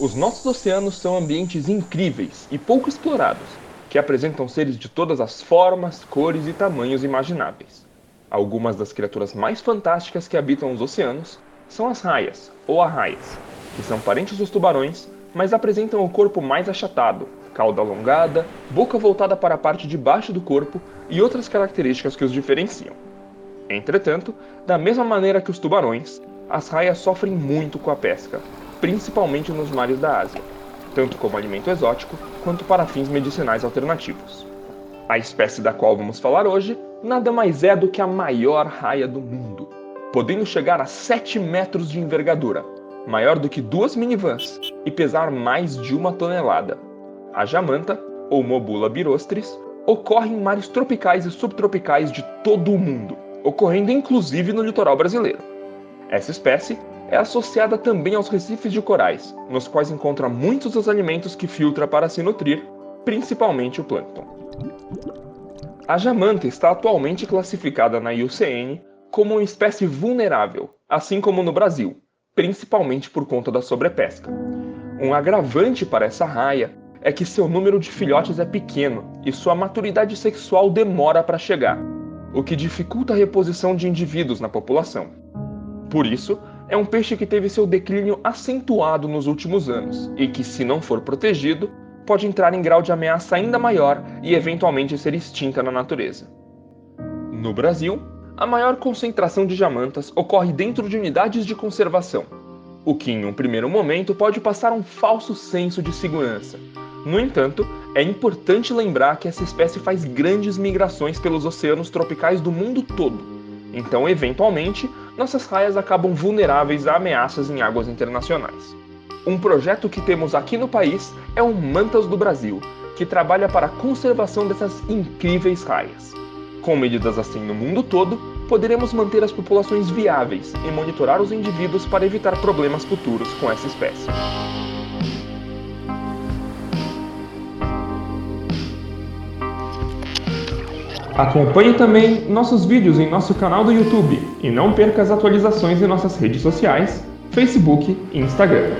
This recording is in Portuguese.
Os nossos oceanos são ambientes incríveis e pouco explorados, que apresentam seres de todas as formas, cores e tamanhos imagináveis. Algumas das criaturas mais fantásticas que habitam os oceanos são as raias, ou arraias, que são parentes dos tubarões, mas apresentam o corpo mais achatado, cauda alongada, boca voltada para a parte de baixo do corpo e outras características que os diferenciam. Entretanto, da mesma maneira que os tubarões, as raias sofrem muito com a pesca, principalmente nos mares da Ásia, tanto como alimento exótico quanto para fins medicinais alternativos. A espécie da qual vamos falar hoje nada mais é do que a maior raia do mundo, podendo chegar a 7 metros de envergadura, maior do que duas minivans e pesar mais de uma tonelada. A jamanta, ou Mobula birostris, ocorre em mares tropicais e subtropicais de todo o mundo, ocorrendo inclusive no litoral brasileiro. Essa espécie é associada também aos recifes de corais, nos quais encontra muitos dos alimentos que filtra para se nutrir, principalmente o plâncton. A jamanta está atualmente classificada na IUCN como uma espécie vulnerável, assim como no Brasil, principalmente por conta da sobrepesca. Um agravante para essa raia é que seu número de filhotes é pequeno e sua maturidade sexual demora para chegar, o que dificulta a reposição de indivíduos na população. Por isso, é um peixe que teve seu declínio acentuado nos últimos anos e que, se não for protegido, pode entrar em grau de ameaça ainda maior e eventualmente ser extinta na natureza. No Brasil, a maior concentração de jamantas ocorre dentro de unidades de conservação, o que em um primeiro momento pode passar um falso senso de segurança. No entanto, é importante lembrar que essa espécie faz grandes migrações pelos oceanos tropicais do mundo todo então, eventualmente, nossas raias acabam vulneráveis a ameaças em águas internacionais. Um projeto que temos aqui no país é o Mantas do Brasil, que trabalha para a conservação dessas incríveis raias. Com medidas assim no mundo todo, poderemos manter as populações viáveis e monitorar os indivíduos para evitar problemas futuros com essa espécie. Acompanhe também nossos vídeos em nosso canal do YouTube e não perca as atualizações em nossas redes sociais, Facebook e Instagram.